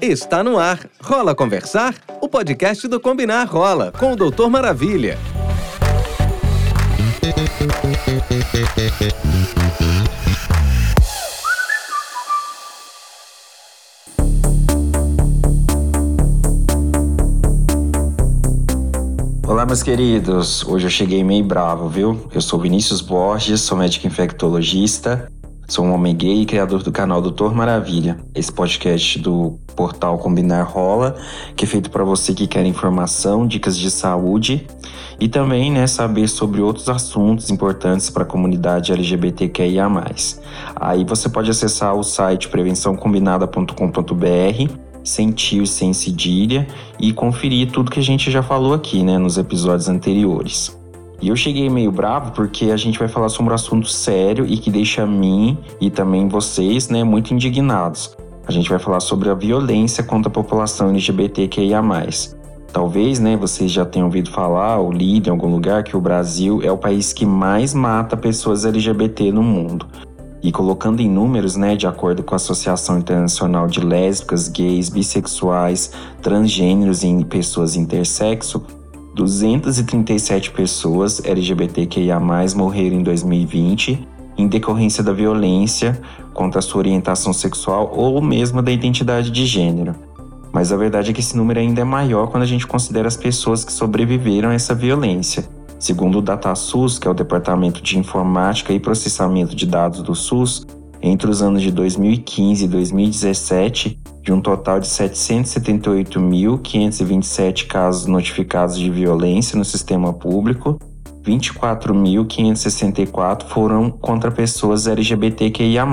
Está no ar. Rola Conversar? O podcast do Combinar Rola, com o Doutor Maravilha. Olá, meus queridos. Hoje eu cheguei meio bravo, viu? Eu sou Vinícius Borges, sou médico infectologista Sou um homem gay e criador do canal Doutor Maravilha, esse podcast do portal Combinar Rola, que é feito para você que quer informação, dicas de saúde e também né, saber sobre outros assuntos importantes para a comunidade LGBTQIA. Aí você pode acessar o site prevençãocombinada.com.br sem tio e sem cedilha e conferir tudo que a gente já falou aqui né, nos episódios anteriores. E eu cheguei meio bravo porque a gente vai falar sobre um assunto sério e que deixa mim e também vocês, né, muito indignados. A gente vai falar sobre a violência contra a população LGBTQIA+. Talvez, né, vocês já tenham ouvido falar ou lido em algum lugar que o Brasil é o país que mais mata pessoas LGBT no mundo. E colocando em números, né, de acordo com a Associação Internacional de Lésbicas, Gays, Bissexuais, Transgêneros e Pessoas Intersexo, 237 pessoas LGBTQIA+, morreram em 2020 em decorrência da violência contra a sua orientação sexual ou mesmo da identidade de gênero. Mas a verdade é que esse número ainda é maior quando a gente considera as pessoas que sobreviveram a essa violência. Segundo o DataSUS, que é o Departamento de Informática e Processamento de Dados do SUS, entre os anos de 2015 e 2017, de um total de 778.527 casos notificados de violência no sistema público, 24.564 foram contra pessoas LGBTQIA+,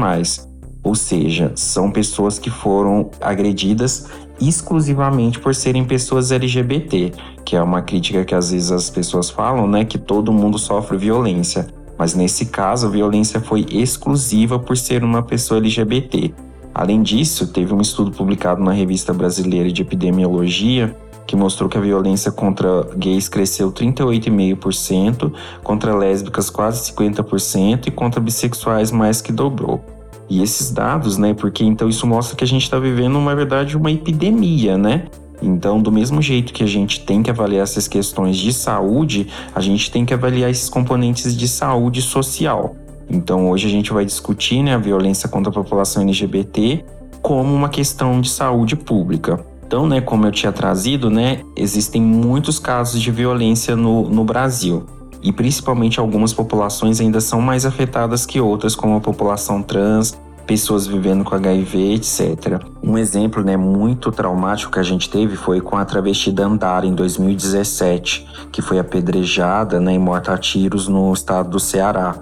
ou seja, são pessoas que foram agredidas exclusivamente por serem pessoas LGBT, que é uma crítica que às vezes as pessoas falam, né, que todo mundo sofre violência. Mas nesse caso, a violência foi exclusiva por ser uma pessoa LGBT. Além disso, teve um estudo publicado na Revista Brasileira de Epidemiologia que mostrou que a violência contra gays cresceu 38,5%, contra lésbicas quase 50% e contra bissexuais mais que dobrou. E esses dados, né, porque então isso mostra que a gente está vivendo, na verdade, uma epidemia, né? Então, do mesmo jeito que a gente tem que avaliar essas questões de saúde, a gente tem que avaliar esses componentes de saúde social. Então, hoje a gente vai discutir né, a violência contra a população LGBT como uma questão de saúde pública. Então, né, como eu tinha trazido, né, existem muitos casos de violência no, no Brasil. E principalmente algumas populações ainda são mais afetadas que outras, como a população trans, pessoas vivendo com HIV, etc. Um exemplo né, muito traumático que a gente teve foi com a travesti Dandara em 2017, que foi apedrejada né, e morta a tiros no estado do Ceará.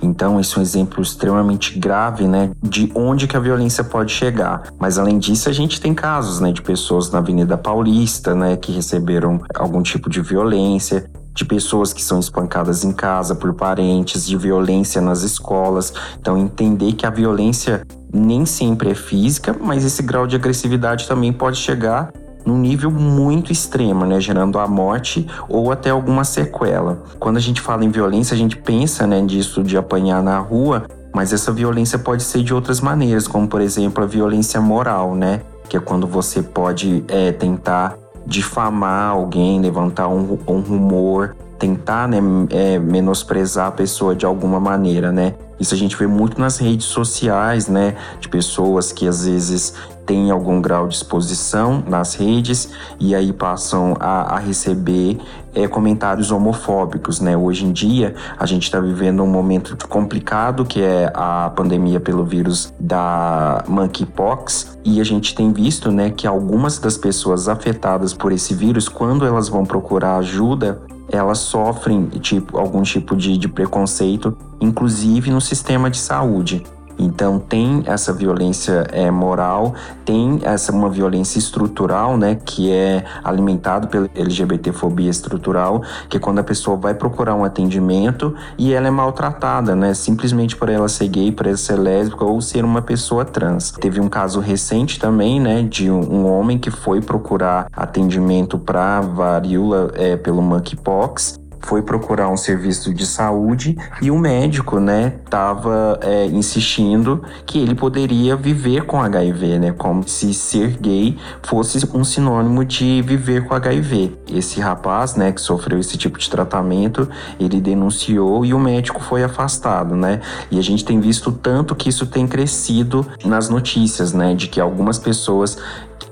Então, esse é um exemplo extremamente grave, né, de onde que a violência pode chegar. Mas além disso, a gente tem casos, né, de pessoas na Avenida Paulista, né, que receberam algum tipo de violência, de pessoas que são espancadas em casa por parentes, de violência nas escolas. Então, entender que a violência nem sempre é física, mas esse grau de agressividade também pode chegar num nível muito extremo, né, gerando a morte ou até alguma sequela. Quando a gente fala em violência, a gente pensa, né, disso de apanhar na rua, mas essa violência pode ser de outras maneiras, como por exemplo a violência moral, né, que é quando você pode é, tentar difamar alguém, levantar um, um rumor, tentar né, é, menosprezar a pessoa de alguma maneira, né? Isso a gente vê muito nas redes sociais, né? De pessoas que às vezes têm algum grau de exposição nas redes e aí passam a, a receber é, comentários homofóbicos, né? Hoje em dia a gente está vivendo um momento complicado que é a pandemia pelo vírus da monkeypox e a gente tem visto, né, que algumas das pessoas afetadas por esse vírus, quando elas vão procurar ajuda, elas sofrem tipo, algum tipo de, de preconceito, inclusive no sistema de saúde. Então tem essa violência é, moral, tem essa uma violência estrutural, né, que é alimentado pela LGBTfobia estrutural, que é quando a pessoa vai procurar um atendimento e ela é maltratada, né, simplesmente por ela ser gay, por ela ser lésbica ou ser uma pessoa trans. Teve um caso recente também, né, de um homem que foi procurar atendimento para varíola é, pelo monkeypox foi procurar um serviço de saúde e o médico, né, tava é, insistindo que ele poderia viver com HIV, né, como se ser gay fosse um sinônimo de viver com HIV. Esse rapaz, né, que sofreu esse tipo de tratamento, ele denunciou e o médico foi afastado, né, e a gente tem visto tanto que isso tem crescido nas notícias, né, de que algumas pessoas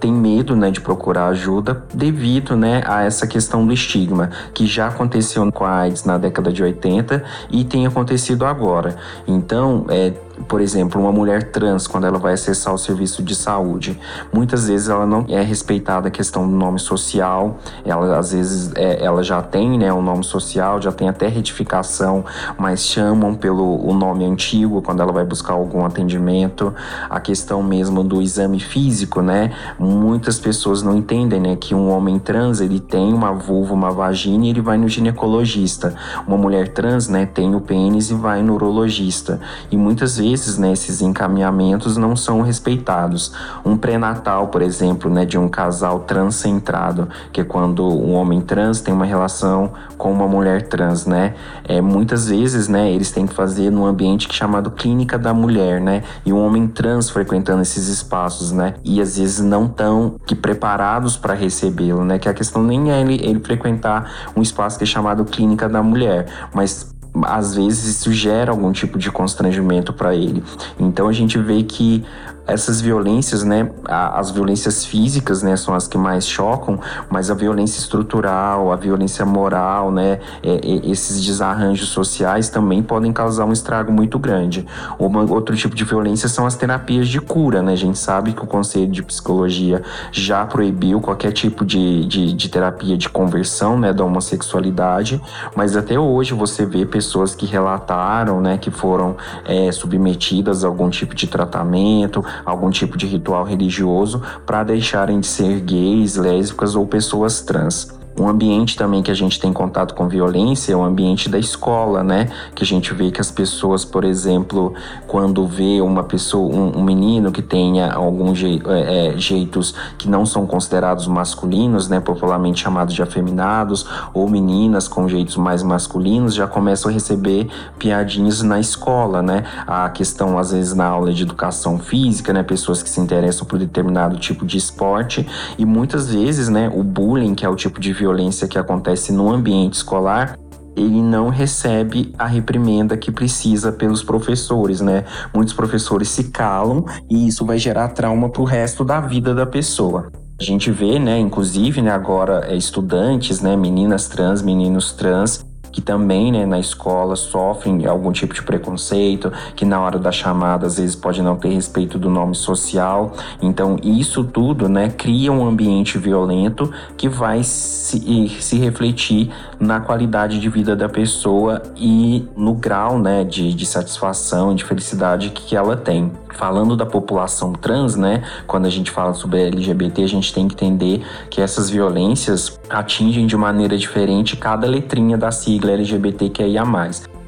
tem medo né, de procurar ajuda devido né, a essa questão do estigma, que já aconteceu com a AIDS na década de 80 e tem acontecido agora. Então, é, por exemplo, uma mulher trans, quando ela vai acessar o serviço de saúde, muitas vezes ela não é respeitada a questão do nome social, ela às vezes é, ela já tem né, o um nome social, já tem até retificação, mas chamam pelo o nome antigo quando ela vai buscar algum atendimento. A questão mesmo do exame físico, né? Muitas pessoas não entendem né, que um homem trans ele tem uma vulva, uma vagina e ele vai no ginecologista. Uma mulher trans né, tem o pênis e vai no urologista. E muitas vezes vezes, né, esses encaminhamentos não são respeitados. Um pré-natal, por exemplo, né, de um casal transcentrado, que é quando um homem trans tem uma relação com uma mulher trans, né? É, muitas vezes, né, eles têm que fazer num ambiente que é chamado clínica da mulher, né? E um homem trans frequentando esses espaços, né? E às vezes não tão que preparados para recebê-lo, né? Que a questão nem é ele, ele frequentar um espaço que é chamado clínica da mulher, mas às vezes isso gera algum tipo de constrangimento para ele. Então a gente vê que essas violências, né, as violências físicas, né, são as que mais chocam, mas a violência estrutural, a violência moral, né, é, é, esses desarranjos sociais também podem causar um estrago muito grande. Uma, outro tipo de violência são as terapias de cura, né, a gente sabe que o Conselho de Psicologia já proibiu qualquer tipo de, de, de terapia de conversão, né, da homossexualidade, mas até hoje você vê pessoas que relataram, né, que foram é, submetidas a algum tipo de tratamento, algum tipo de ritual religioso para deixarem de ser gays, lésbicas ou pessoas trans. Um ambiente também que a gente tem contato com violência é o ambiente da escola, né? Que a gente vê que as pessoas, por exemplo, quando vê uma pessoa, um, um menino que tenha alguns je, é, é, jeitos que não são considerados masculinos, né? Popularmente chamados de afeminados, ou meninas com jeitos mais masculinos, já começam a receber piadinhas na escola, né? A questão, às vezes, na aula de educação física, né? Pessoas que se interessam por determinado tipo de esporte, e muitas vezes, né? O bullying, que é o tipo de violência que acontece no ambiente escolar, ele não recebe a reprimenda que precisa pelos professores, né? Muitos professores se calam e isso vai gerar trauma para o resto da vida da pessoa. A gente vê, né, inclusive, né, agora é, estudantes, né, meninas trans, meninos trans, que também né, na escola sofrem algum tipo de preconceito, que na hora da chamada às vezes pode não ter respeito do nome social. Então isso tudo né, cria um ambiente violento que vai se, se refletir na qualidade de vida da pessoa e no grau né, de, de satisfação e de felicidade que ela tem. Falando da população trans, né, quando a gente fala sobre LGBT, a gente tem que entender que essas violências atingem de maneira diferente cada letrinha da sigla LGBTQIA.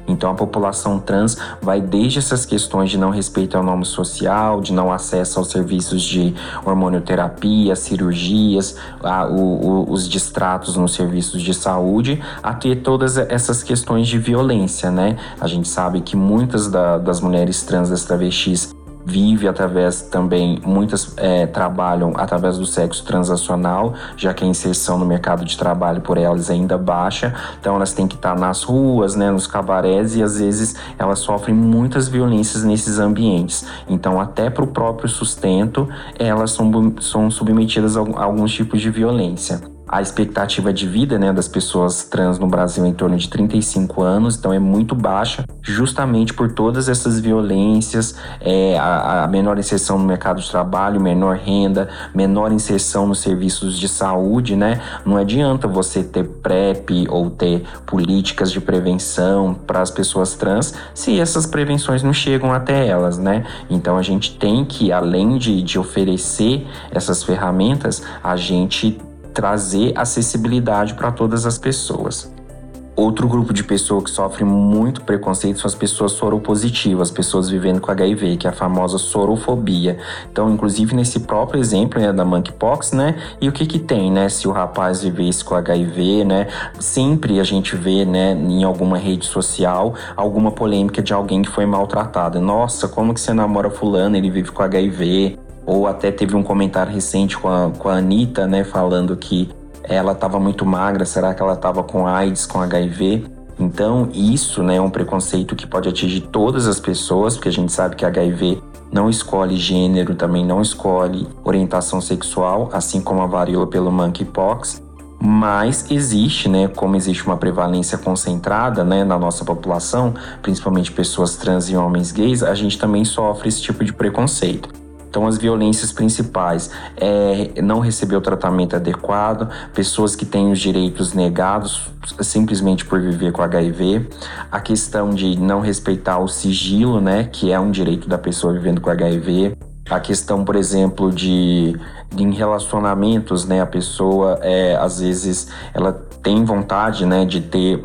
Então a população trans vai desde essas questões de não respeito ao nome social, de não acesso aos serviços de hormonioterapia, cirurgias, a, o, o, os distratos nos serviços de saúde, a ter todas essas questões de violência, né? A gente sabe que muitas da, das mulheres trans, das travestis, vive através também, muitas é, trabalham através do sexo transacional, já que a inserção no mercado de trabalho por elas é ainda baixa, então elas têm que estar nas ruas, né, nos cabarés e às vezes elas sofrem muitas violências nesses ambientes. Então, até para o próprio sustento, elas são, são submetidas a alguns tipos de violência. A expectativa de vida né, das pessoas trans no Brasil é em torno de 35 anos, então é muito baixa, justamente por todas essas violências, é, a, a, menor inserção no mercado de trabalho, menor renda, menor inserção nos serviços de saúde, né? Não adianta você ter PrEP ou ter políticas de prevenção para as pessoas trans se essas prevenções não chegam até elas, né? Então a gente tem que, além de, de oferecer essas ferramentas, a gente trazer acessibilidade para todas as pessoas. Outro grupo de pessoa que sofre muito preconceito são as pessoas soropositivas, pessoas vivendo com HIV, que é a famosa sorofobia. Então, inclusive nesse próprio exemplo né, da monkeypox, né? E o que que tem, né? Se o rapaz vivesse com HIV, né? Sempre a gente vê, né, em alguma rede social, alguma polêmica de alguém que foi maltratado. Nossa, como que você namora fulano, ele vive com HIV? Ou até teve um comentário recente com a, com a Anitta, né, falando que ela estava muito magra, será que ela estava com AIDS, com HIV? Então, isso né, é um preconceito que pode atingir todas as pessoas, porque a gente sabe que HIV não escolhe gênero, também não escolhe orientação sexual, assim como a varíola pelo monkeypox. Mas existe, né, como existe uma prevalência concentrada, né, na nossa população, principalmente pessoas trans e homens gays, a gente também sofre esse tipo de preconceito. Então, as violências principais é não receber o tratamento adequado, pessoas que têm os direitos negados simplesmente por viver com HIV, a questão de não respeitar o sigilo, né, que é um direito da pessoa vivendo com HIV, a questão, por exemplo, de, de em relacionamentos, né, a pessoa é, às vezes ela tem vontade, né, de ter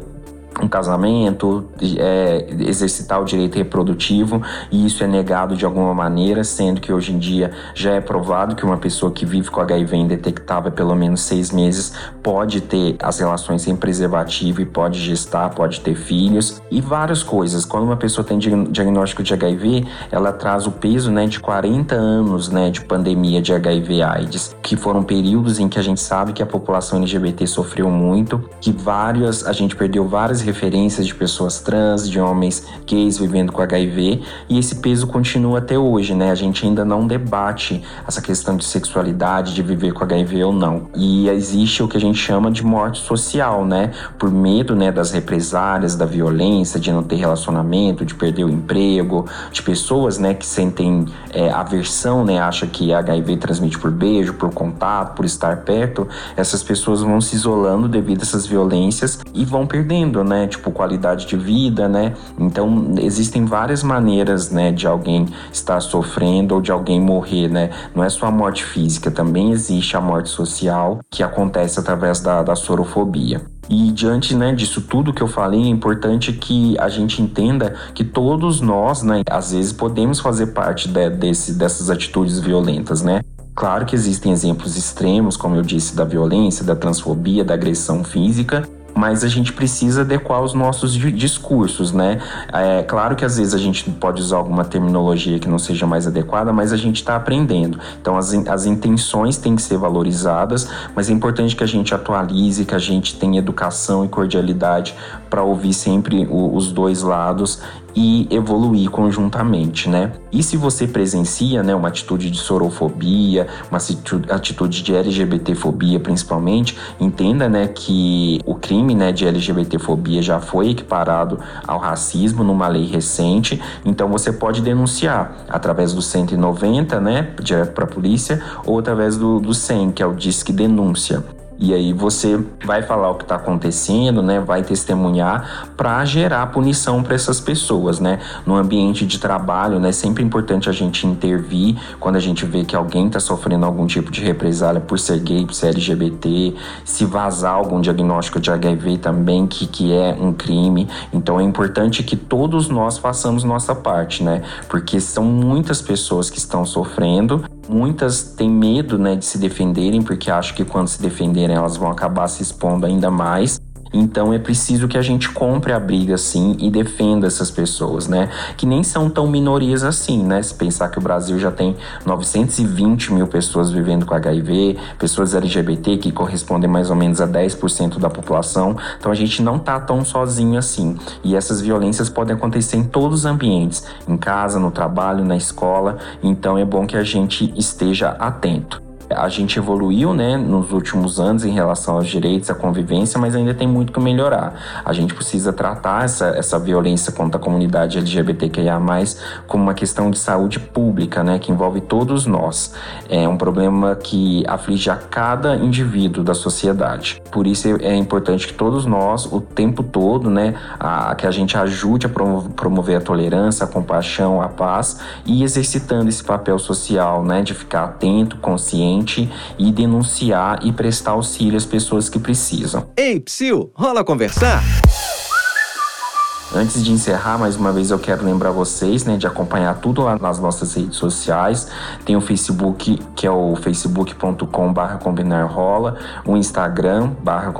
um casamento, é, exercitar o direito reprodutivo, e isso é negado de alguma maneira, sendo que hoje em dia já é provado que uma pessoa que vive com HIV indetectável pelo menos seis meses pode ter as relações sem preservativo e pode gestar, pode ter filhos e várias coisas. Quando uma pessoa tem diagnóstico de HIV, ela traz o peso né, de 40 anos né, de pandemia de HIV/AIDS, que foram períodos em que a gente sabe que a população LGBT sofreu muito, que várias a gente perdeu várias referências de pessoas trans, de homens gays vivendo com HIV, e esse peso continua até hoje, né? A gente ainda não debate essa questão de sexualidade, de viver com HIV ou não. E existe o que a gente chama de morte social, né? Por medo, né, das represálias, da violência, de não ter relacionamento, de perder o emprego, de pessoas, né, que sentem é, aversão, né, acha que HIV transmite por beijo, por contato, por estar perto. Essas pessoas vão se isolando devido a essas violências e vão perdendo, né? Né? Tipo, qualidade de vida, né? Então, existem várias maneiras, né, de alguém estar sofrendo ou de alguém morrer, né? Não é só a morte física, também existe a morte social que acontece através da, da sorofobia. E diante né, disso tudo que eu falei, é importante que a gente entenda que todos nós, né, às vezes podemos fazer parte de, desse, dessas atitudes violentas, né? Claro que existem exemplos extremos, como eu disse, da violência, da transfobia, da agressão física, mas a gente precisa adequar os nossos discursos, né? É claro que às vezes a gente pode usar alguma terminologia que não seja mais adequada, mas a gente está aprendendo. Então as, as intenções têm que ser valorizadas, mas é importante que a gente atualize, que a gente tenha educação e cordialidade para ouvir sempre o, os dois lados e evoluir conjuntamente, né? E se você presencia, né, uma atitude de sorofobia, uma atitude de LGBTfobia principalmente, entenda, né, que o crime, né, de LGBTfobia já foi equiparado ao racismo numa lei recente, então você pode denunciar através do 190, né, direto para a polícia, ou através do, do 100, que é o Disque Denúncia. E aí você vai falar o que está acontecendo, né? Vai testemunhar para gerar punição para essas pessoas, né? No ambiente de trabalho, né? Sempre importante a gente intervir quando a gente vê que alguém está sofrendo algum tipo de represália por ser gay, por ser LGBT, se vazar algum diagnóstico de HIV também, que, que é um crime. Então é importante que todos nós façamos nossa parte, né? Porque são muitas pessoas que estão sofrendo Muitas têm medo né, de se defenderem, porque acham que quando se defenderem elas vão acabar se expondo ainda mais. Então é preciso que a gente compre a briga assim e defenda essas pessoas, né? Que nem são tão minorias assim, né? Se pensar que o Brasil já tem 920 mil pessoas vivendo com HIV, pessoas LGBT que correspondem mais ou menos a 10% da população. Então a gente não tá tão sozinho assim. E essas violências podem acontecer em todos os ambientes, em casa, no trabalho, na escola. Então é bom que a gente esteja atento. A gente evoluiu, né, nos últimos anos em relação aos direitos, à convivência, mas ainda tem muito que melhorar. A gente precisa tratar essa, essa violência contra a comunidade LGBTQIA+, como uma questão de saúde pública, né, que envolve todos nós. É um problema que aflige a cada indivíduo da sociedade. Por isso é importante que todos nós, o tempo todo, né, a, que a gente ajude a promover a tolerância, a compaixão, a paz e exercitando esse papel social, né, de ficar atento, consciente frente e denunciar e prestar auxílio às pessoas que precisam. Ei, Psyu, rola conversar? Antes de encerrar, mais uma vez eu quero lembrar vocês, né, de acompanhar tudo lá nas nossas redes sociais. Tem o Facebook, que é o facebook.com/barra combinarrola, o Instagram barra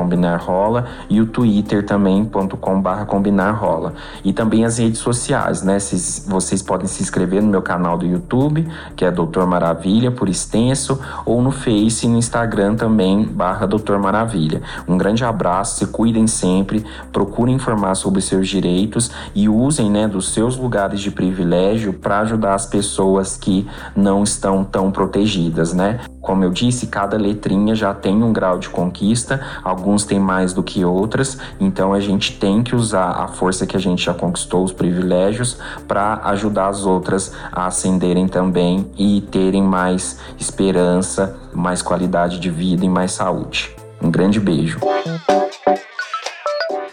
e o Twitter também.com/barra combinarrola. E também as redes sociais, né? vocês podem se inscrever no meu canal do YouTube, que é Doutor Maravilha por extenso, ou no Face e no Instagram também barra Doutor Maravilha. Um grande abraço, se cuidem sempre, procurem informar sobre seus direitos direitos e usem né, dos seus lugares de privilégio para ajudar as pessoas que não estão tão protegidas, né? Como eu disse, cada letrinha já tem um grau de conquista, alguns têm mais do que outras, então a gente tem que usar a força que a gente já conquistou, os privilégios, para ajudar as outras a ascenderem também e terem mais esperança, mais qualidade de vida e mais saúde. Um grande beijo.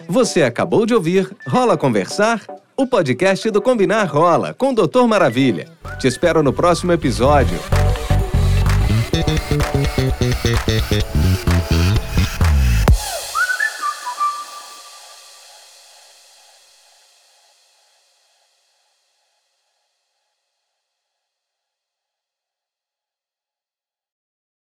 Você acabou de ouvir Rola Conversar? O podcast do Combinar Rola, com o Doutor Maravilha. Te espero no próximo episódio.